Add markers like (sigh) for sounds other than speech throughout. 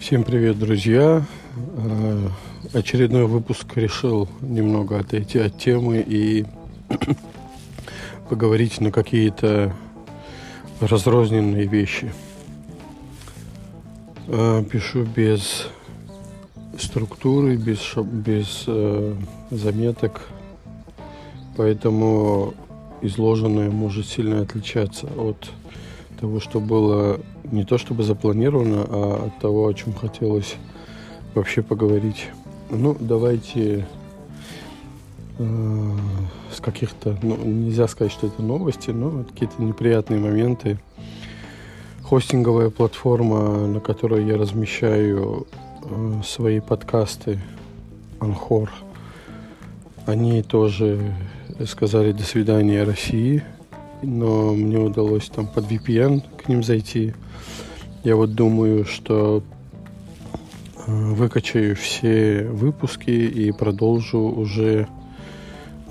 Всем привет, друзья! Э, очередной выпуск решил немного отойти от темы и (clears throat) поговорить на какие-то разрозненные вещи. Э, пишу без структуры, без, без э, заметок, поэтому изложенное может сильно отличаться от того, что было не то чтобы запланировано, а от того, о чем хотелось вообще поговорить. Ну, давайте э, с каких-то, ну, нельзя сказать, что это новости, но какие-то неприятные моменты. Хостинговая платформа, на которой я размещаю э, свои подкасты, Анхор, они тоже сказали до свидания России – но мне удалось там под VPN к ним зайти. Я вот думаю, что э, выкачаю все выпуски и продолжу уже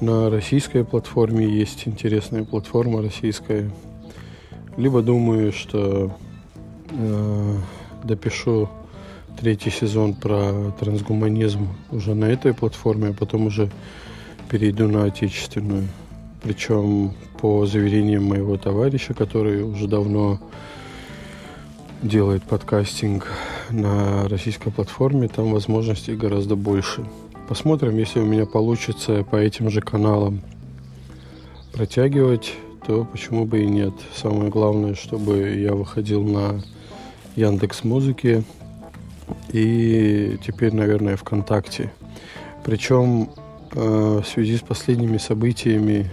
на российской платформе. Есть интересная платформа российская. Либо думаю, что э, допишу третий сезон про трансгуманизм уже на этой платформе, а потом уже перейду на отечественную. Причем по заверениям моего товарища, который уже давно делает подкастинг на российской платформе, там возможностей гораздо больше. Посмотрим, если у меня получится по этим же каналам протягивать, то почему бы и нет. Самое главное, чтобы я выходил на Яндекс Музыке и теперь, наверное, ВКонтакте. Причем э, в связи с последними событиями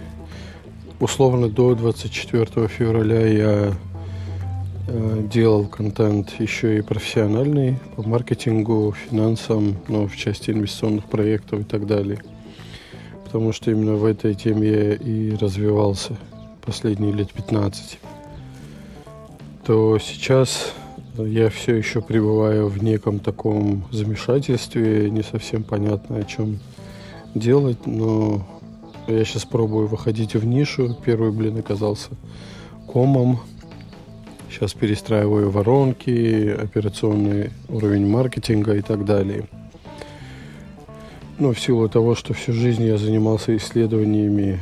условно до 24 февраля я э, делал контент еще и профессиональный по маркетингу, финансам, ну, в части инвестиционных проектов и так далее. Потому что именно в этой теме я и развивался последние лет 15. То сейчас я все еще пребываю в неком таком замешательстве, не совсем понятно, о чем делать, но я сейчас пробую выходить в нишу. Первый блин оказался комом. Сейчас перестраиваю воронки, операционный уровень маркетинга и так далее. Но в силу того, что всю жизнь я занимался исследованиями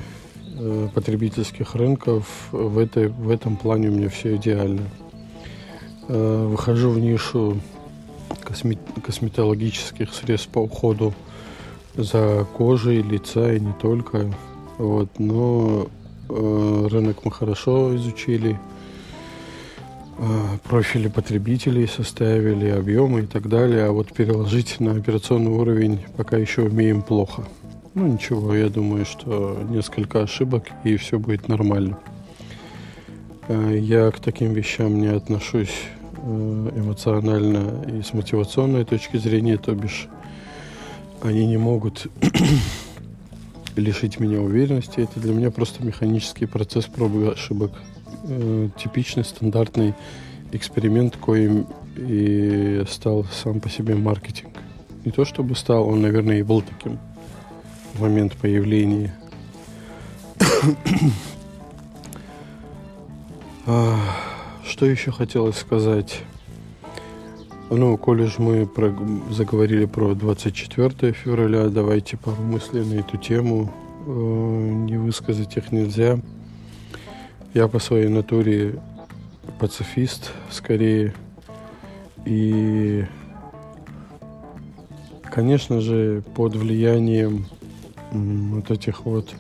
э, потребительских рынков, в, этой, в этом плане у меня все идеально. Э, выхожу в нишу косме, косметологических средств по уходу за кожей лица и не только. Вот, но э, рынок мы хорошо изучили, э, профили потребителей составили, объемы и так далее. А вот переложить на операционный уровень пока еще умеем плохо. Ну ничего, я думаю, что несколько ошибок и все будет нормально. Э, я к таким вещам не отношусь э, эмоционально и с мотивационной точки зрения, то бишь они не могут (clears throat) лишить меня уверенности. Это для меня просто механический процесс пробы ошибок. Э, типичный, стандартный эксперимент, коим и стал сам по себе маркетинг. Не то чтобы стал, он, наверное, и был таким в момент появления. (clears throat) а, что еще хотелось сказать? Ну, коли же мы про, заговорили про 24 февраля, давайте пару мыслей на эту тему. Э, не высказать их нельзя. Я по своей натуре пацифист скорее. И, конечно же, под влиянием вот этих вот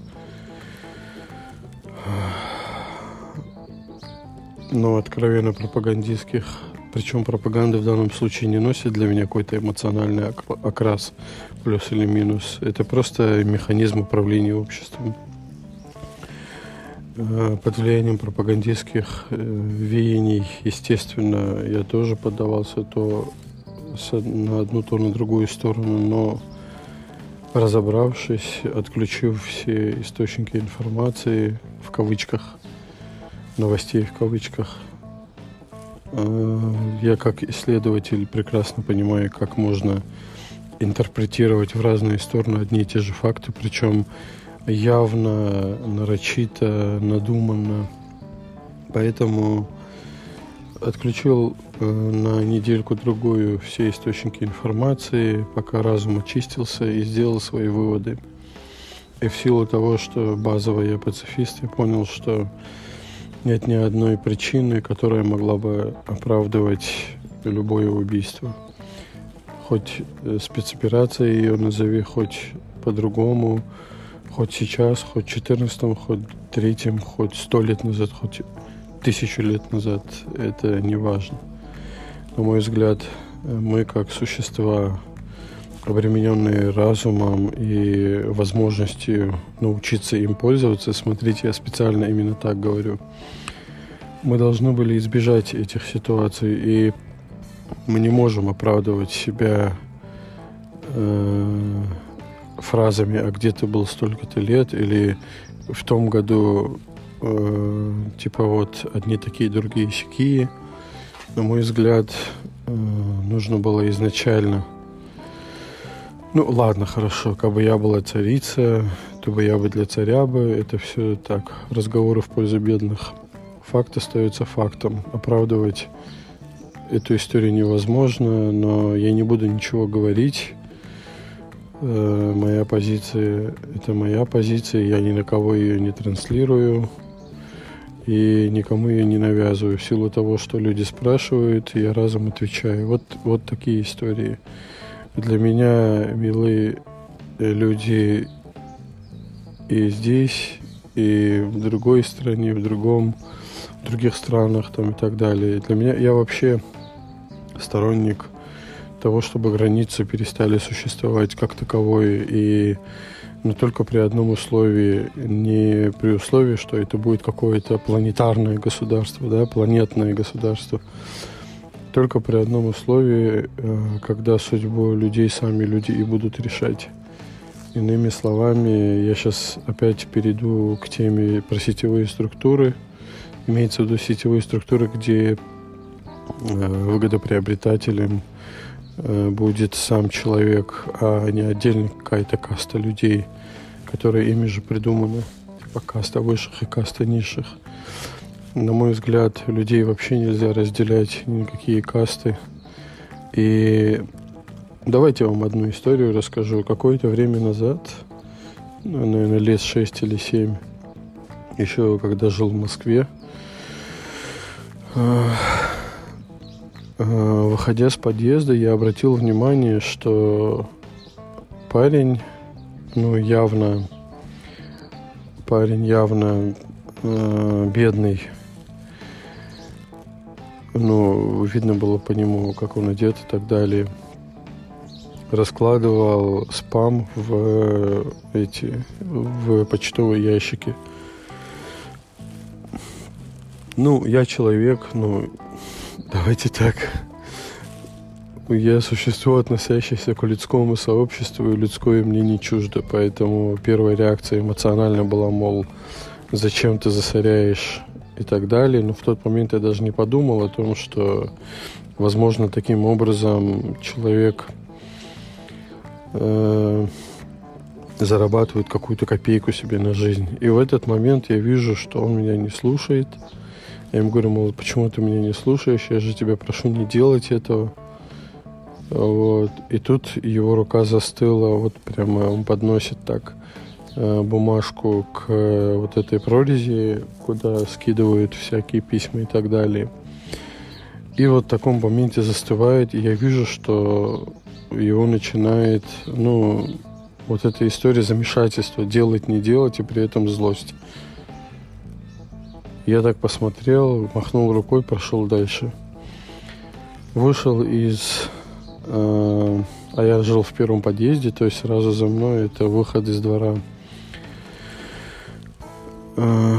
ну, откровенно пропагандистских причем пропаганда в данном случае не носит для меня какой-то эмоциональный окрас, плюс или минус. Это просто механизм управления обществом. Э, под влиянием пропагандистских э, веяний, естественно, я тоже поддавался то на одну, то на другую сторону, но разобравшись, отключив все источники информации, в кавычках, новостей в кавычках, я как исследователь прекрасно понимаю, как можно интерпретировать в разные стороны одни и те же факты, причем явно, нарочито, надуманно. Поэтому отключил э, на недельку-другую все источники информации, пока разум очистился и сделал свои выводы. И в силу того, что базово я пацифист, я понял, что нет ни одной причины, которая могла бы оправдывать любое убийство. Хоть э, спецоперация ее назови, хоть по-другому, хоть сейчас, хоть 14 хоть третьем, хоть сто лет назад, хоть тысячу лет назад, это не важно. На мой взгляд, мы как существа, обремененные разумом и возможностью научиться им пользоваться, смотрите, я специально именно так говорю, мы должны были избежать этих ситуаций, и мы не можем оправдывать себя э, фразами «а где ты был столько-то лет» или «в том году э, типа вот одни такие, другие сякие. На мой взгляд, э, нужно было изначально... Ну, ладно, хорошо, как бы я была царица, то бы я бы для царя бы, это все так, разговоры в пользу бедных. Факт остается фактом. Оправдывать эту историю невозможно, но я не буду ничего говорить. Э, моя позиция – это моя позиция, я ни на кого ее не транслирую и никому ее не навязываю. В силу того, что люди спрашивают, я разом отвечаю. Вот, вот такие истории. Для меня милые люди и здесь, и в другой стране, в другом, в других странах там и так далее. Для меня я вообще сторонник того, чтобы границы перестали существовать как таковой и но только при одном условии, не при условии, что это будет какое-то планетарное государство, да, планетное государство, только при одном условии, э, когда судьбу людей сами люди и будут решать. Иными словами, я сейчас опять перейду к теме про сетевые структуры. Имеется в виду сетевые структуры, где э, выгодоприобретателем Э, будет сам человек, а не отдельно какая-то каста людей, которые ими же придуманы. Типа каста высших и каста низших. На мой взгляд, людей вообще нельзя разделять ни на какие касты. И давайте я вам одну историю расскажу. Какое-то время назад, наверное, лет шесть или семь, еще когда жил в Москве, э, Э, выходя с подъезда, я обратил внимание, что парень, ну, явно, парень явно э, бедный. Ну, видно было по нему, как он одет и так далее. Раскладывал спам в эти, в почтовые ящики. Ну, я человек, ну, Давайте так. Я существо, относящееся к людскому сообществу, и людское мне не чуждо, поэтому первая реакция эмоционально была, мол, зачем ты засоряешь и так далее. Но в тот момент я даже не подумал о том, что, возможно, таким образом человек э, зарабатывает какую-то копейку себе на жизнь. И в этот момент я вижу, что он меня не слушает – я им говорю, мол, почему ты меня не слушаешь? Я же тебя прошу не делать этого. Вот. И тут его рука застыла, вот прямо он подносит так бумажку к э, вот этой прорези, куда скидывают всякие письма и так далее. И вот в таком моменте застывает, и я вижу, что его начинает, ну, вот эта история замешательства, делать, не делать, и при этом злость. Я так посмотрел, махнул рукой, прошел дальше. Вышел из... Э, а я жил в первом подъезде, то есть сразу за мной это выход из двора. Э,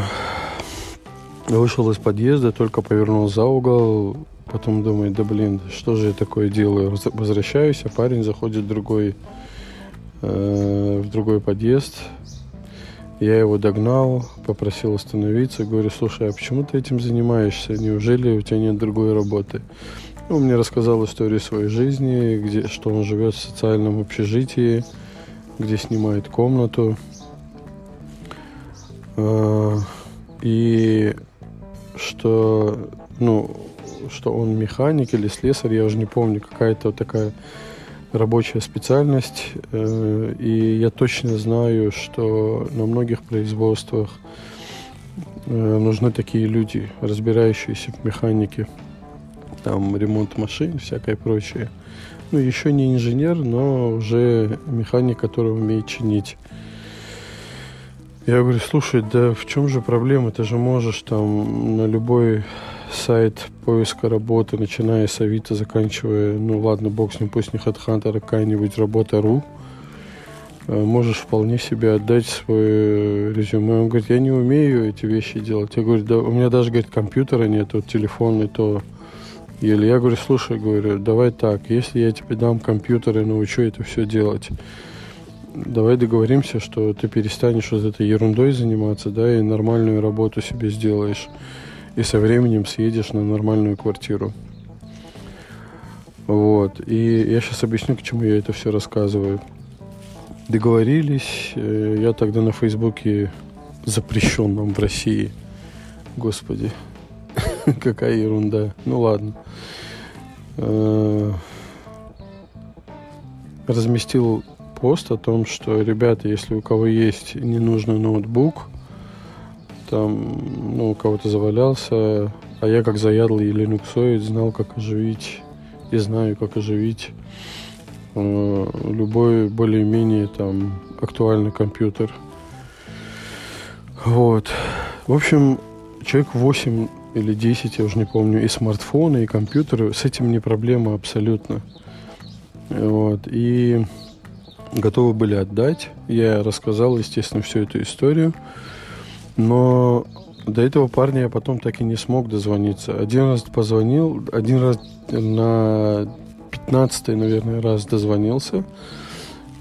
вышел из подъезда, только повернул за угол, потом думает, да блин, что же я такое делаю? Возвращаюсь, а парень заходит в другой, э, в другой подъезд, я его догнал, попросил остановиться, говорю, слушай, а почему ты этим занимаешься? Неужели у тебя нет другой работы? Он мне рассказал историю своей жизни, где, что он живет в социальном общежитии, где снимает комнату. А, и что, ну, что он механик или слесарь, я уже не помню, какая-то вот такая рабочая специальность. Э, и я точно знаю, что на многих производствах э, нужны такие люди, разбирающиеся в механике. Там ремонт машин, всякое прочее. Ну, еще не инженер, но уже механик, который умеет чинить. Я говорю, слушай, да в чем же проблема? Ты же можешь там на любой сайт поиска работы, начиная с Авито, заканчивая, ну ладно, бог с ним, пусть не HeadHunter, а какая-нибудь работа.ру, э, можешь вполне себе отдать свое резюме. Он говорит, я не умею эти вещи делать. Я говорю, да, у меня даже, говорит, компьютера нет, вот телефон и то еле. Я говорю, слушай, говорю, давай так, если я тебе дам компьютер и научу это все делать, давай договоримся, что ты перестанешь вот этой ерундой заниматься, да, и нормальную работу себе сделаешь. И со временем съедешь на нормальную квартиру. Вот. И я сейчас объясню, к чему я это все рассказываю. Договорились. Э, я тогда на Фейсбуке запрещенном в России. Господи, (laughs) какая ерунда. Ну ладно. Э, разместил пост о том, что, ребята, если у кого есть ненужный ноутбук, там, ну, у кого-то завалялся, а я как заядлый линуксоид знал, как оживить и знаю, как оживить э, любой более-менее там актуальный компьютер. Вот. В общем, человек 8 или 10, я уже не помню, и смартфоны, и компьютеры, с этим не проблема абсолютно. Вот. И готовы были отдать. Я рассказал, естественно, всю эту историю. Но до этого парня я потом так и не смог дозвониться. Один раз позвонил, один раз на 15 наверное, раз дозвонился.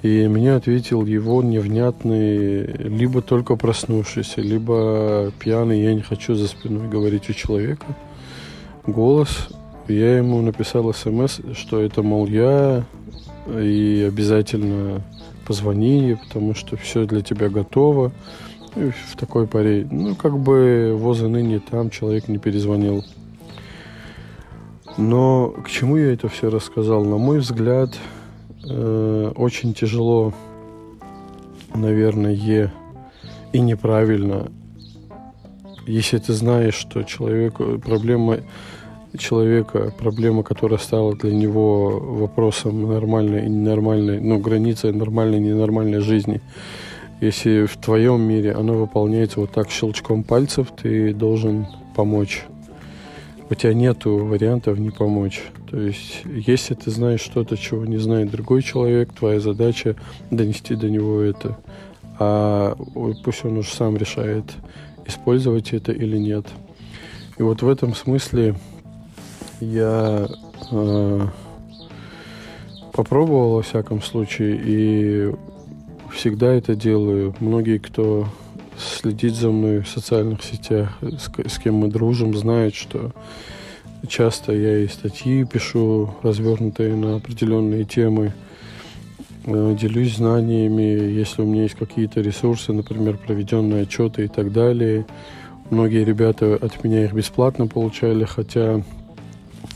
И мне ответил его невнятный, либо только проснувшийся, либо пьяный, я не хочу за спиной говорить у человека, голос. Я ему написал смс, что это, мол, я, и обязательно позвони, потому что все для тебя готово. И в такой паре, ну, как бы воза ныне там человек не перезвонил. Но к чему я это все рассказал? На мой взгляд, э, очень тяжело, наверное, и неправильно, если ты знаешь, что человеку проблема человека, проблема, которая стала для него вопросом нормальной и ненормальной, ну, границей нормальной и ненормальной жизни. Если в твоем мире оно выполняется вот так щелчком пальцев, ты должен помочь. У тебя нет вариантов не помочь. То есть, если ты знаешь что-то, чего не знает другой человек, твоя задача донести до него это. А пусть он уже сам решает, использовать это или нет. И вот в этом смысле я э, попробовал во всяком случае и всегда это делаю. Многие, кто следит за мной в социальных сетях, с, с кем мы дружим, знают, что часто я и статьи пишу, развернутые на определенные темы, э, делюсь знаниями, если у меня есть какие-то ресурсы, например, проведенные отчеты и так далее. Многие ребята от меня их бесплатно получали, хотя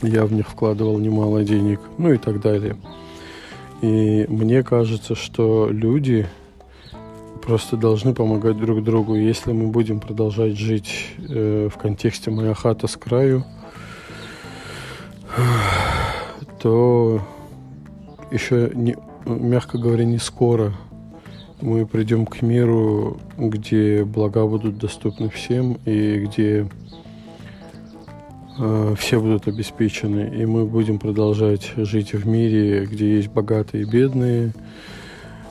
я в них вкладывал немало денег, ну и так далее. И мне кажется, что люди просто должны помогать друг другу. Если мы будем продолжать жить э, в контексте «моя хата с краю», (sighs) то еще, не, мягко говоря, не скоро мы придем к миру, где блага будут доступны всем и где все будут обеспечены, и мы будем продолжать жить в мире, где есть богатые и бедные,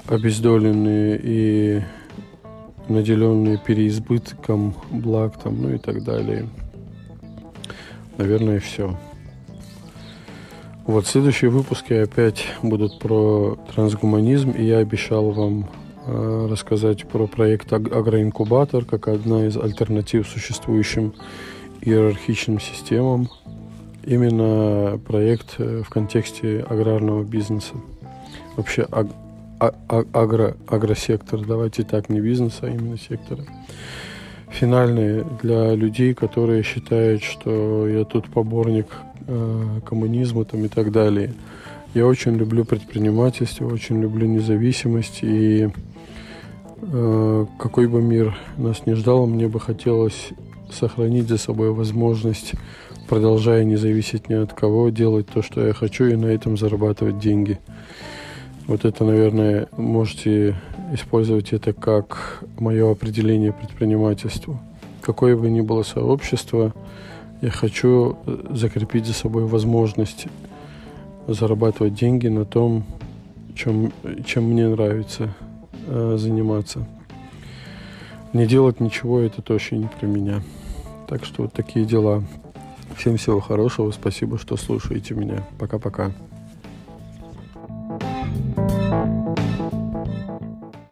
обездоленные и наделенные переизбытком благ, там, ну и так далее. Наверное, все. Вот следующие выпуски опять будут про трансгуманизм, и я обещал вам э, рассказать про проект Агроинкубатор как одна из альтернатив существующим иерархичным системам. Именно проект э, в контексте аграрного бизнеса. Вообще аг, а, а, агро, агросектор, давайте так, не бизнеса, а именно сектора. финальные для людей, которые считают, что я тут поборник э, коммунизма там, и так далее. Я очень люблю предпринимательство, очень люблю независимость и э, какой бы мир нас не ждал, мне бы хотелось сохранить за собой возможность, продолжая не зависеть ни от кого, делать то, что я хочу, и на этом зарабатывать деньги. Вот это, наверное, можете использовать это как мое определение предпринимательству. Какое бы ни было сообщество, я хочу закрепить за собой возможность зарабатывать деньги на том, чем, чем мне нравится э, заниматься. Не делать ничего, это точно не про меня. Так что вот такие дела. Всем всего хорошего. Спасибо, что слушаете меня. Пока-пока.